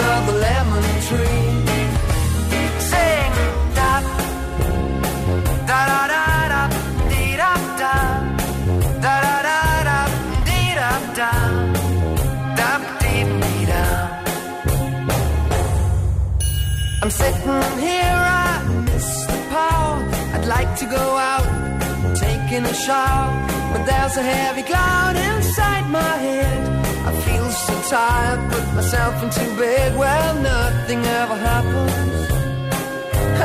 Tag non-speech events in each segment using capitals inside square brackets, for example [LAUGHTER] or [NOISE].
just another lemon tree. Sing da da da da da dee da da da da da da dee da da da dee dee da. I'm sitting here, I miss the power. I'd like to go out, taking a shower, but there's a heavy cloud inside my head. I feel so tired, put myself into bed. Well, nothing ever happens,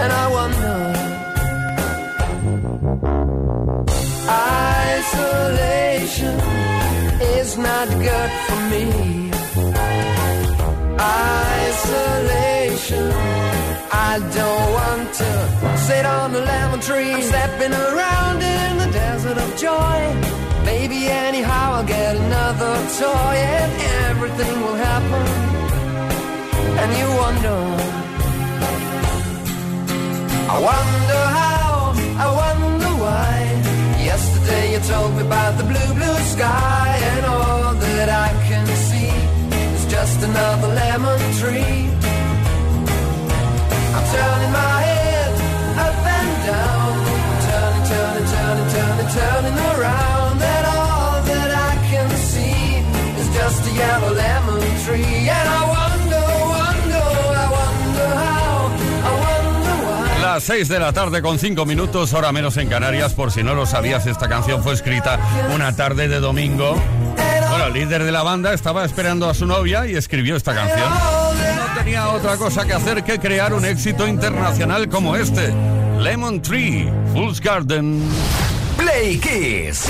and I wonder. Isolation is not good for me. Isolation. I don't want to sit on the lemon tree, I'm stepping around in the desert of joy. Maybe anyhow I'll get another toy and everything will happen. And you wonder, I wonder how, I wonder why. Yesterday you told me about the blue, blue sky and all that I can see is just another lemon tree. I'm turning my head up and down. Turning, turning, turning, turning, turning around. Is just a yellow lemon tree. And I wonder, wonder, I wonder how, I wonder why. Las 6 de la tarde con 5 minutos, hora menos en Canarias. Por si no lo sabías, esta canción fue escrita una tarde de domingo. Bueno, el líder de la banda estaba esperando a su novia y escribió esta canción. No tenía otra cosa que hacer que crear un éxito internacional como este. Lemon Tree, Fool's Garden. Play Kiss.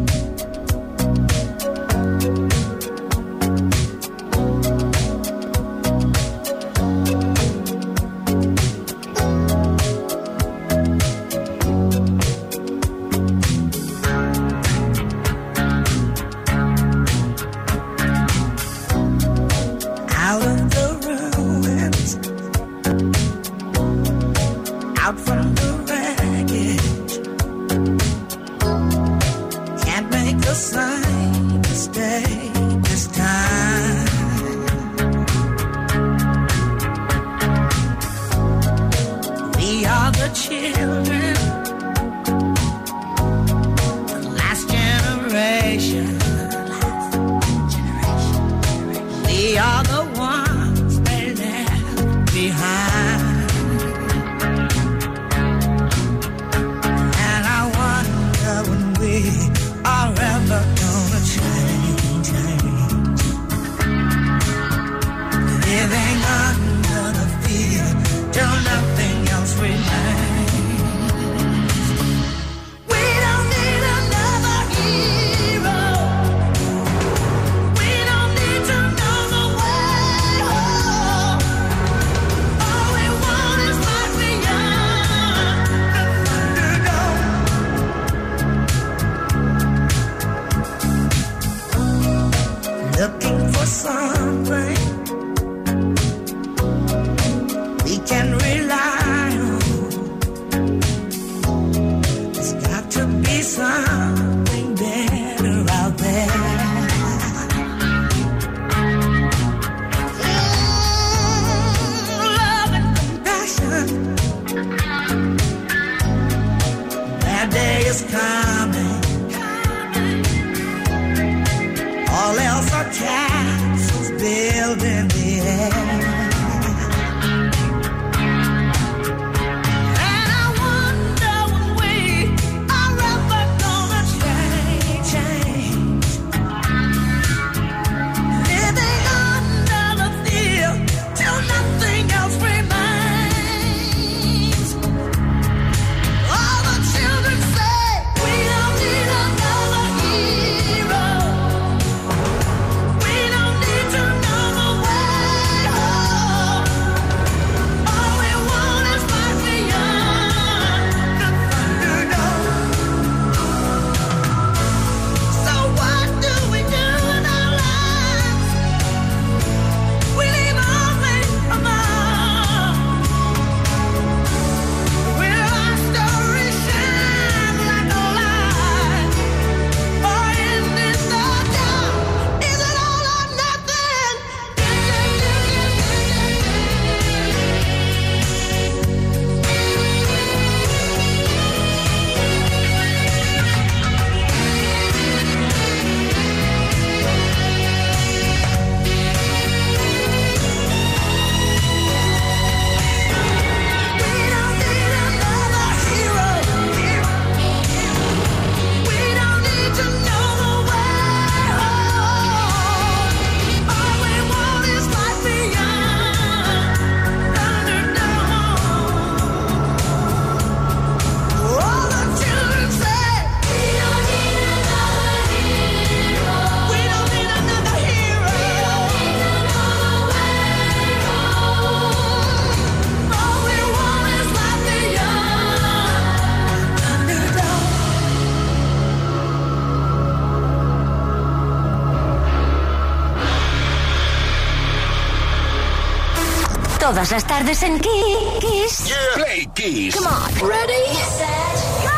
Todas las tardes en Kiss. Play Kiss. Come on. Ready, set, go.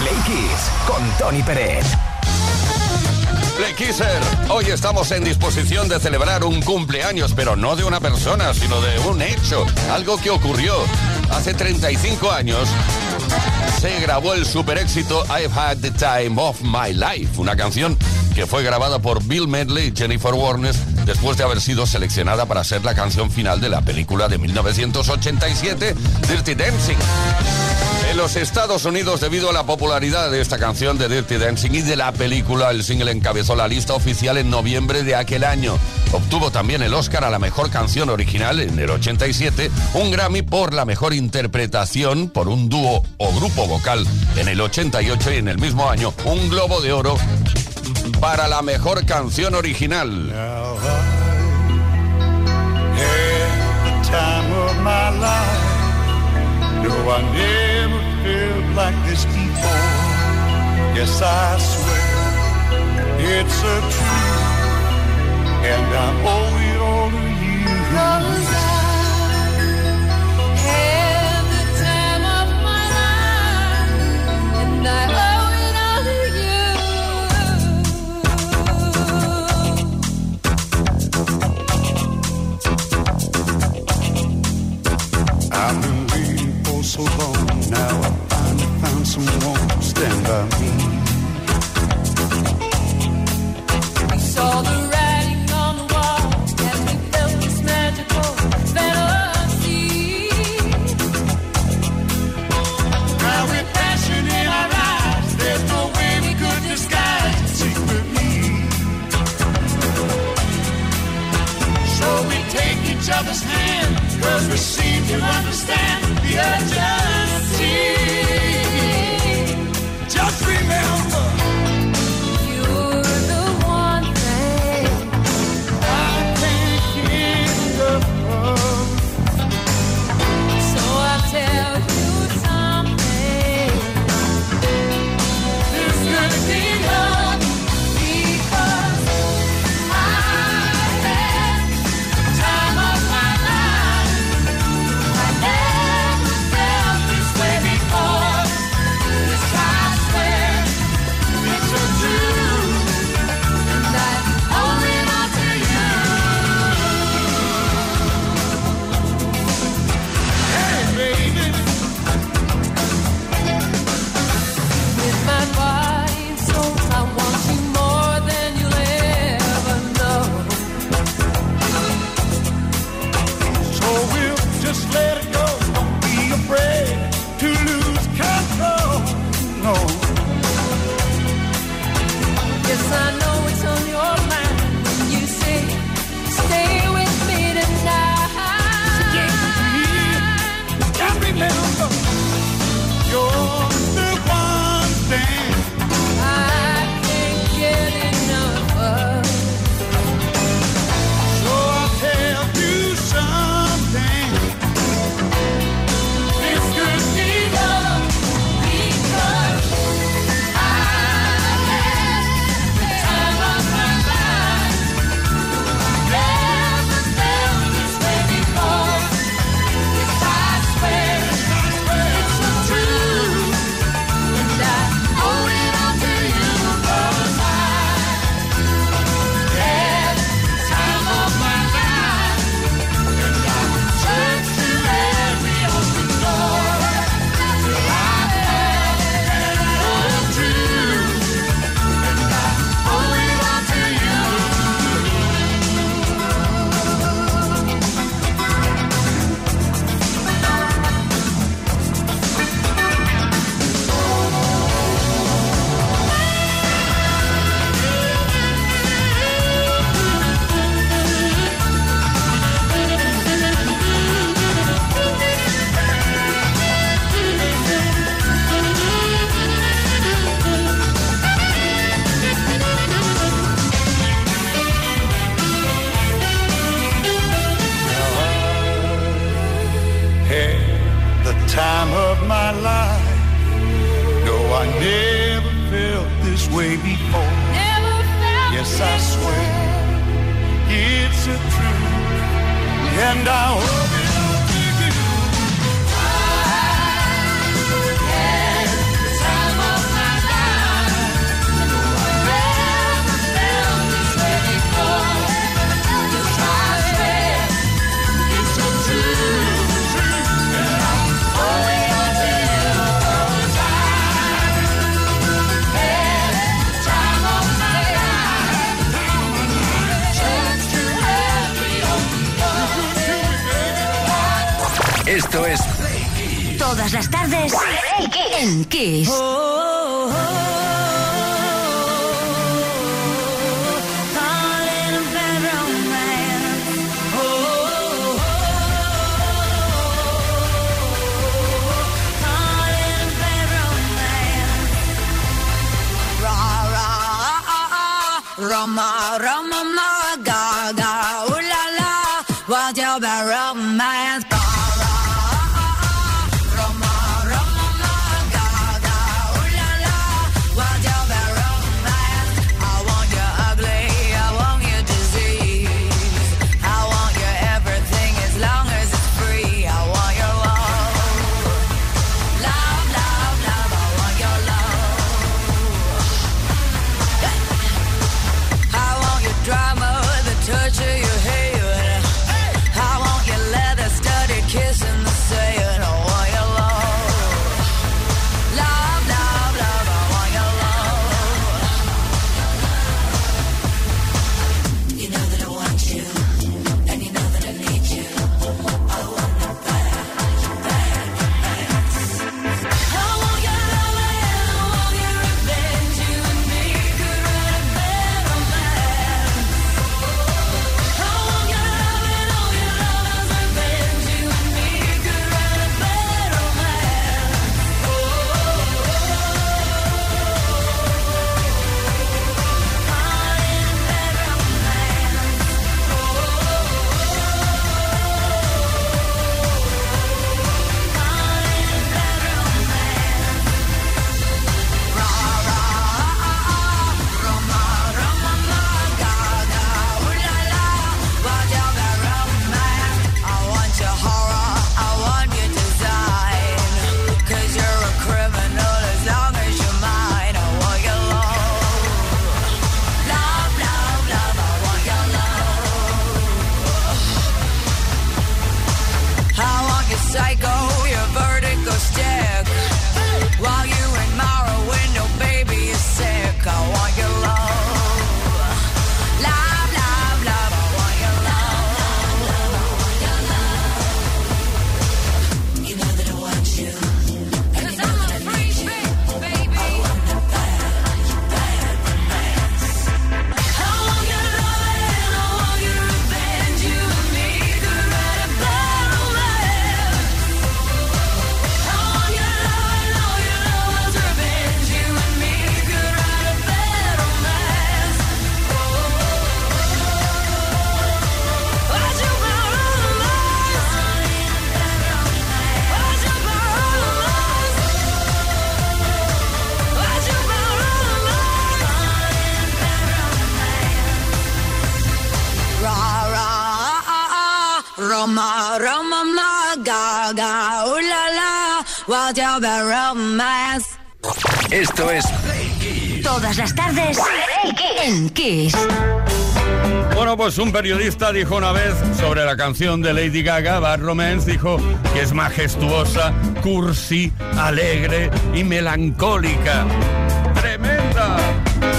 Play Kiss con Tony Pérez. Play Kisser, hoy estamos en disposición de celebrar un cumpleaños, pero no de una persona, sino de un hecho, algo que ocurrió hace 35 años. Se grabó el super éxito I've Had the Time of My Life, una canción que fue grabada por Bill Medley y Jennifer Warnes después de haber sido seleccionada para ser la canción final de la película de 1987, Dirty Dancing. En los Estados Unidos, debido a la popularidad de esta canción de Dirty Dancing y de la película, el single encabezó la lista oficial en noviembre de aquel año. Obtuvo también el Oscar a la mejor canción original en el 87, un Grammy por la mejor interpretación por un dúo o grupo vocal en el 88 y en el mismo año un Globo de Oro para la mejor canción original. Now I had the time of my life. No, I never felt like this before. Yes, I swear it's a truth, and I owe it all to you. I've been waiting for so long. Now I finally found someone to stand by me. I Saw the you understand the urgency. And I Todas las tardes en Kiss. Roma, Roma, ma, your romance? Esto es Todas las tardes en Kiss. Bueno, pues un periodista dijo una vez sobre la canción de Lady Gaga, Bad Romance, dijo que es majestuosa, cursi, alegre y melancólica. ¡Tremenda!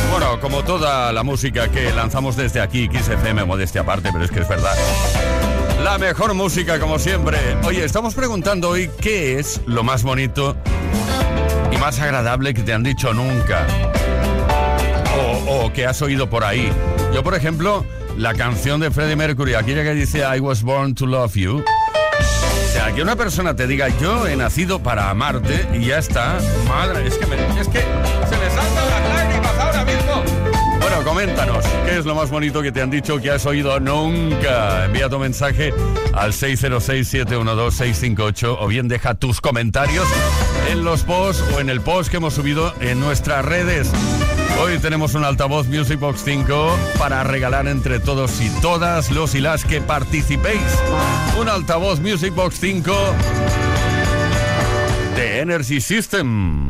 Bueno, como toda la música que lanzamos desde aquí, Kiss FM, modestia aparte, pero es que es verdad. La mejor música, como siempre. Oye, estamos preguntando hoy qué es lo más bonito y más agradable que te han dicho nunca. O, o que has oído por ahí. Yo, por ejemplo, la canción de Freddie Mercury, aquella que dice I was born to love you. O sea, que una persona te diga yo he nacido para amarte y ya está. Madre, es que, me- es que se me ahora mismo. Coméntanos, ¿qué es lo más bonito que te han dicho que has oído nunca? Envía tu mensaje al 606-712-658 o bien deja tus comentarios en los posts o en el post que hemos subido en nuestras redes. Hoy tenemos un altavoz Music Box 5 para regalar entre todos y todas los y las que participéis. Un altavoz Music Box 5 de Energy System.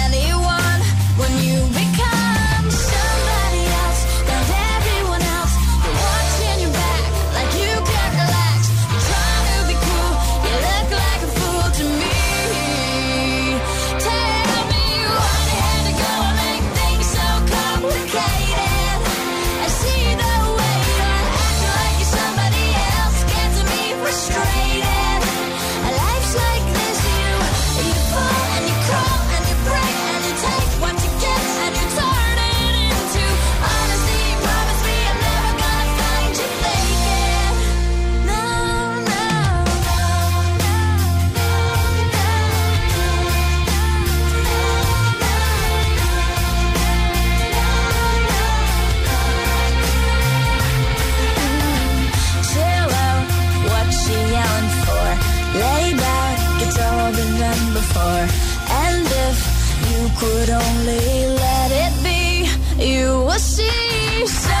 could only let it be, you will see.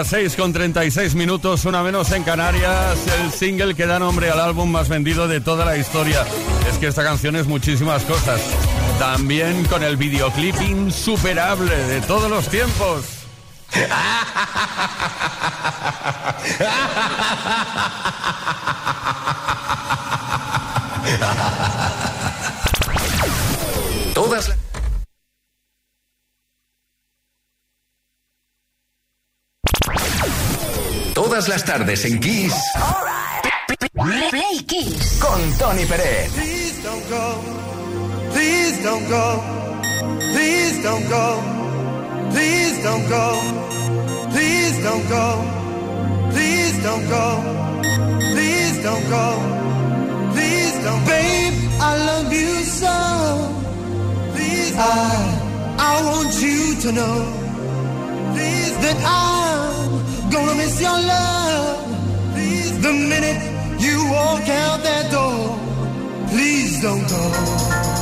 Las 6 con 36 minutos, una menos en Canarias, el single que da nombre al álbum más vendido de toda la historia. Es que esta canción es muchísimas cosas. También con el videoclip insuperable de todos los tiempos. Todas las... Todas las tardes en Kiss Play Kiss. con Tony Pérez. Please don't go. Please don't go. Please don't go. Please don't go. Please don't go. Please don't go. Please don't go. Please don't Babe, I love you so. Please I I want you to know. Please that I'm gonna miss your love. Please the minute you walk out that door. Please don't go.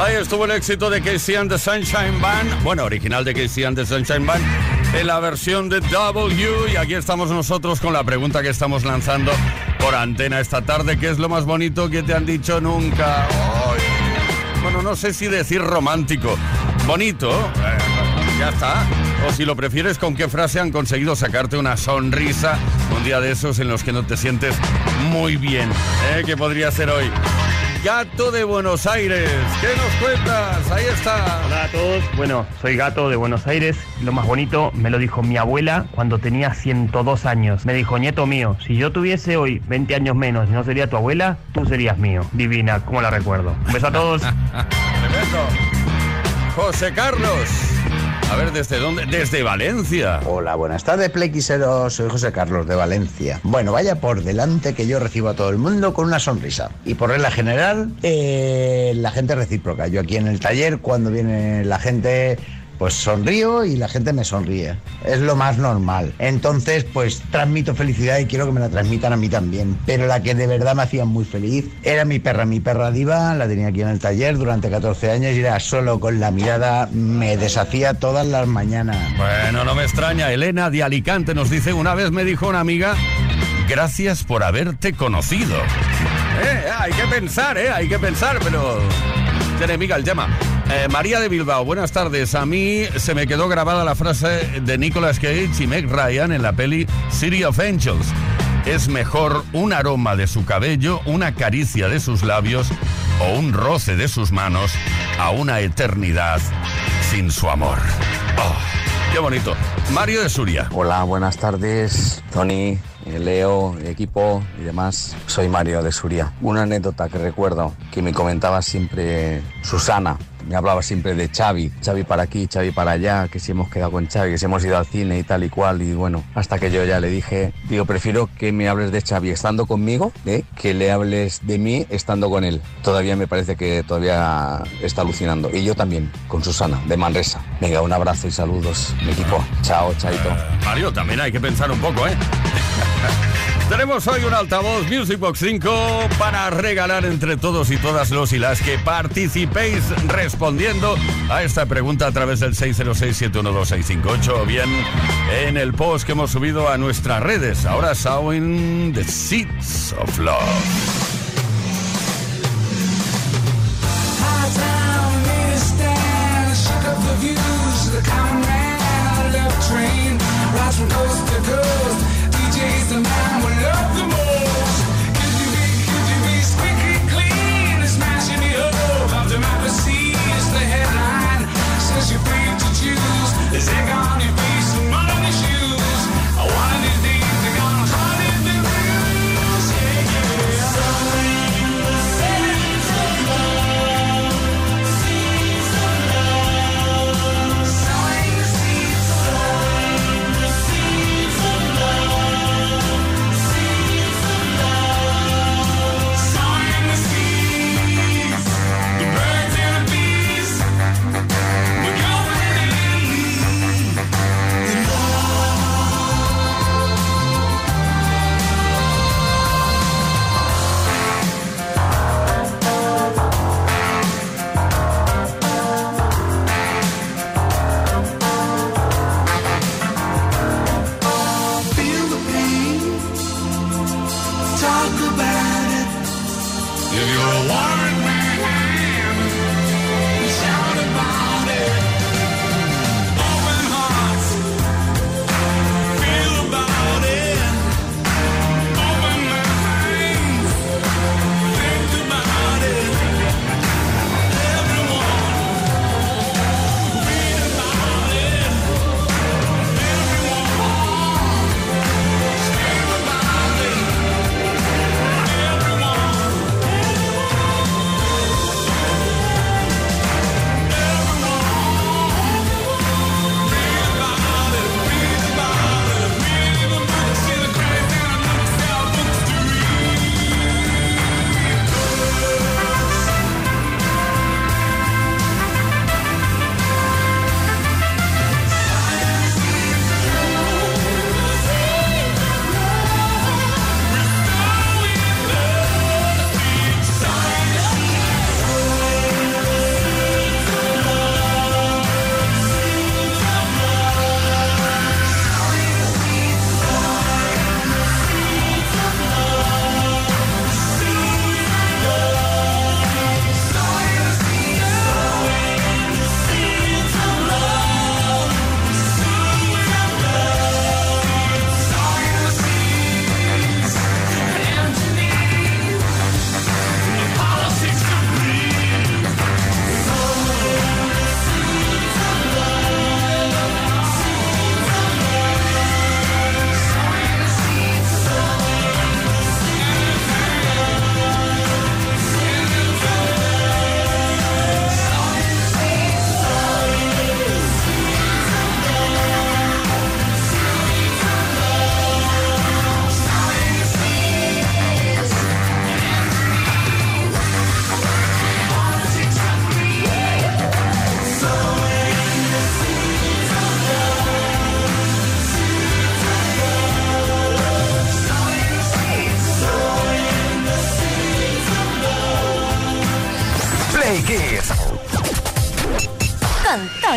Ahí estuvo el éxito de Casey and the Sunshine Band, bueno, original de Casey and the Sunshine Band, en la versión de W. Y aquí estamos nosotros con la pregunta que estamos lanzando por antena esta tarde. ¿Qué es lo más bonito que te han dicho nunca? Ay, bueno, no sé si decir romántico. Bonito, eh, ya está. O si lo prefieres, ¿con qué frase han conseguido sacarte una sonrisa un día de esos en los que no te sientes muy bien? ¿eh? ¿Qué podría ser hoy? Gato de Buenos Aires. ¿Qué nos cuentas? Ahí está. Hola a todos, bueno, soy Gato de Buenos Aires. Lo más bonito me lo dijo mi abuela cuando tenía 102 años. Me dijo, nieto mío, si yo tuviese hoy 20 años menos y no sería tu abuela, tú serías mío. Divina, como la recuerdo. Un beso a todos. [LAUGHS] Tremendo. José Carlos. A ver, ¿desde dónde? Desde Valencia. Hola, buenas tardes, Plequiseros. Soy José Carlos de Valencia. Bueno, vaya por delante que yo recibo a todo el mundo con una sonrisa. Y por regla general, eh, la gente recíproca. Yo aquí en el taller, cuando viene la gente, pues sonrío y la gente me sonríe. Es lo más normal. Entonces, pues transmito felicidad y quiero que me la transmitan a mí también. Pero la que de verdad me hacía muy feliz era mi perra, mi perra diva. La tenía aquí en el taller durante 14 años y era solo con la mirada me deshacía todas las mañanas. Bueno, no me extraña. Elena de Alicante nos dice, una vez me dijo una amiga, gracias por haberte conocido. Eh, hay que pensar, eh, hay que pensar, pero... Tiene amiga el tema. Eh, María de Bilbao, buenas tardes. A mí se me quedó grabada la frase de Nicolas Cage y Meg Ryan en la peli City of Angels. Es mejor un aroma de su cabello, una caricia de sus labios o un roce de sus manos a una eternidad sin su amor. Oh, qué bonito. Mario de Suria. Hola, buenas tardes, Tony, Leo, equipo y demás. Soy Mario de Suria. Una anécdota que recuerdo que me comentaba siempre Susana. Me hablaba siempre de Xavi, Xavi para aquí, Xavi para allá, que si hemos quedado con Xavi, que si hemos ido al cine y tal y cual. Y bueno, hasta que yo ya le dije, digo, prefiero que me hables de Xavi estando conmigo, ¿eh? que le hables de mí estando con él. Todavía me parece que todavía está alucinando. Y yo también, con Susana, de Manresa. Venga, un abrazo y saludos, mi equipo. Chao, chaito. Mario, también hay que pensar un poco, ¿eh? [LAUGHS] Tenemos hoy un altavoz Music Box 5 para regalar entre todos y todas los y las que participéis respondiendo a esta pregunta a través del 606-712-658 o bien en el post que hemos subido a nuestras redes. Ahora Sowing the Seeds of Love.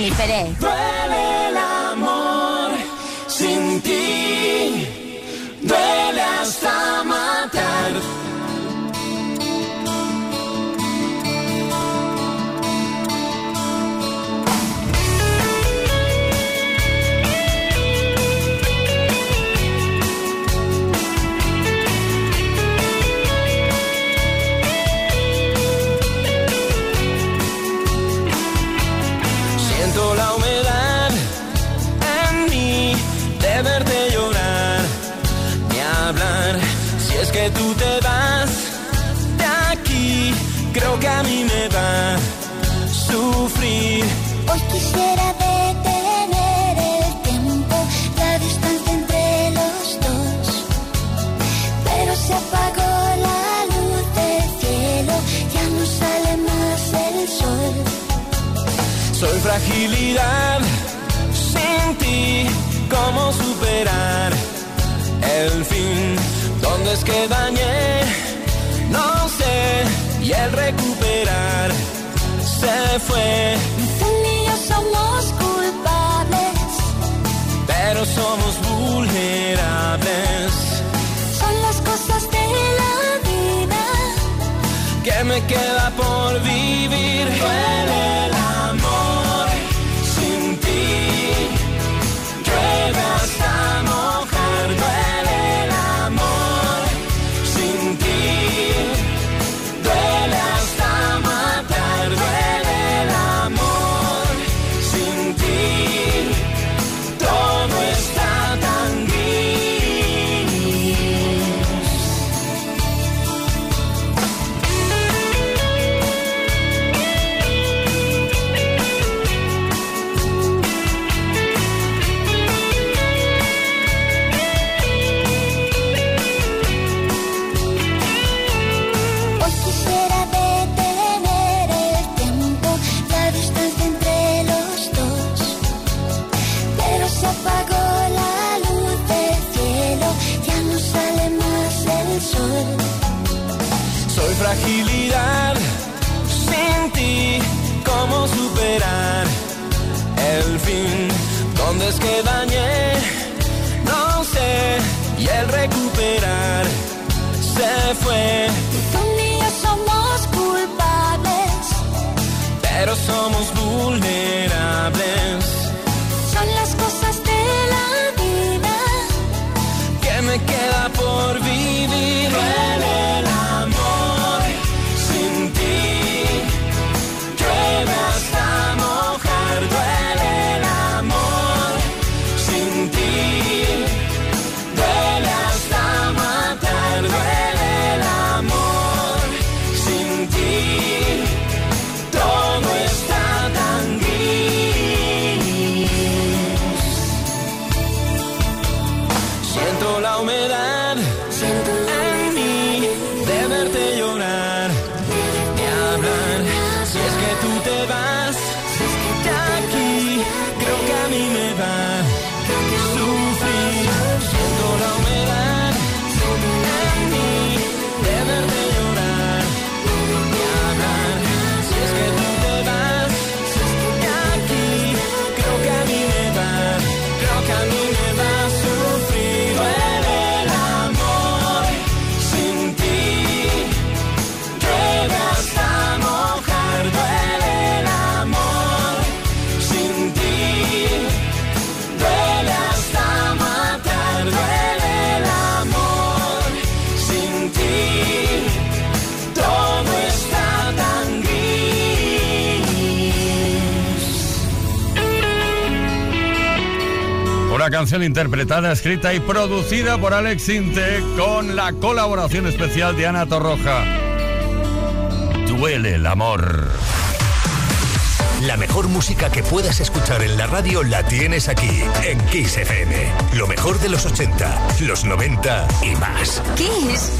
Tony Pérez. mí me va sufrir. Hoy quisiera detener el tiempo, la distancia entre los dos, pero se apagó la luz del cielo, ya no sale más el sol. Soy fragilidad sin ti, ¿cómo superar el fin? ¿Dónde es que dañé? No sé, y el rey se fue. Tú y yo somos culpables, pero somos vulnerables. Son las cosas de la vida que me queda por vivir. canción interpretada, escrita y producida por Alex Sinte con la colaboración especial de Ana Torroja. Duele el amor. La mejor música que puedas escuchar en la radio la tienes aquí, en Kiss FM. Lo mejor de los 80, los 90 y más. Kiss.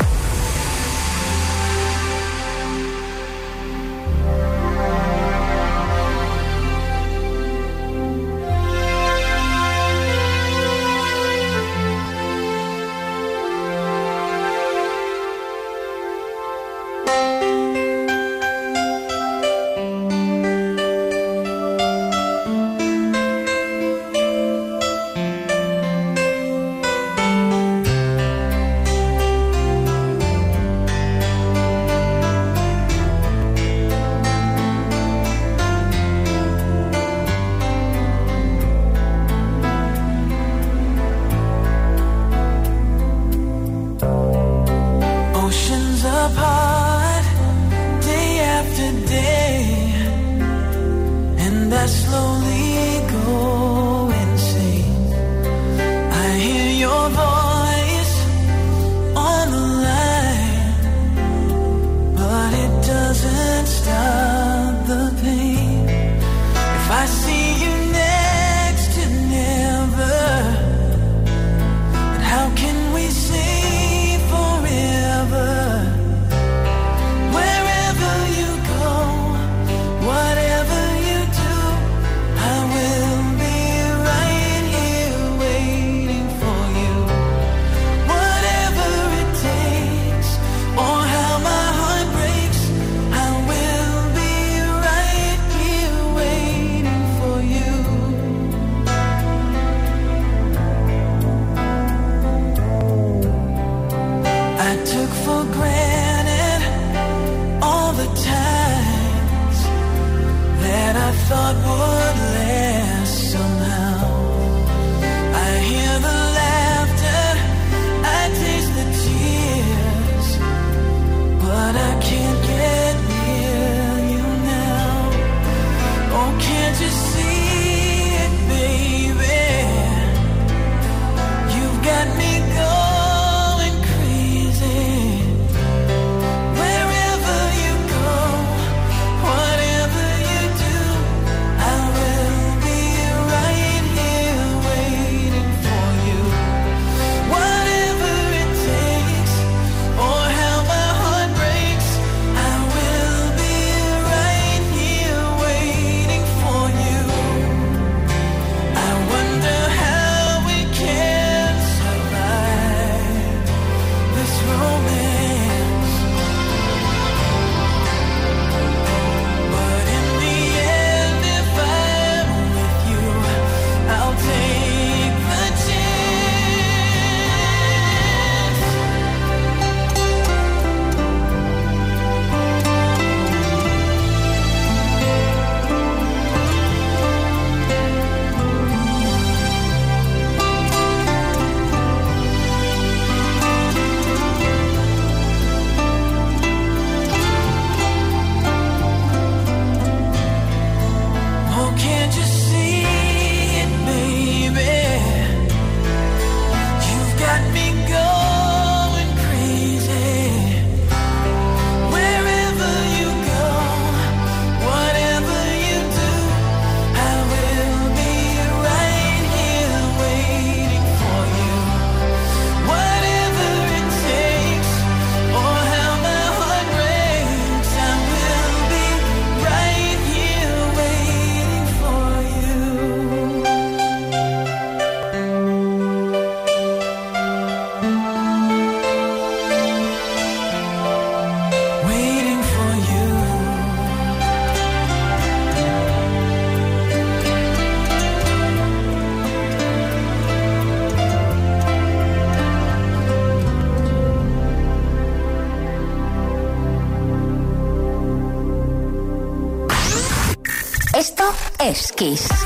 Kiss.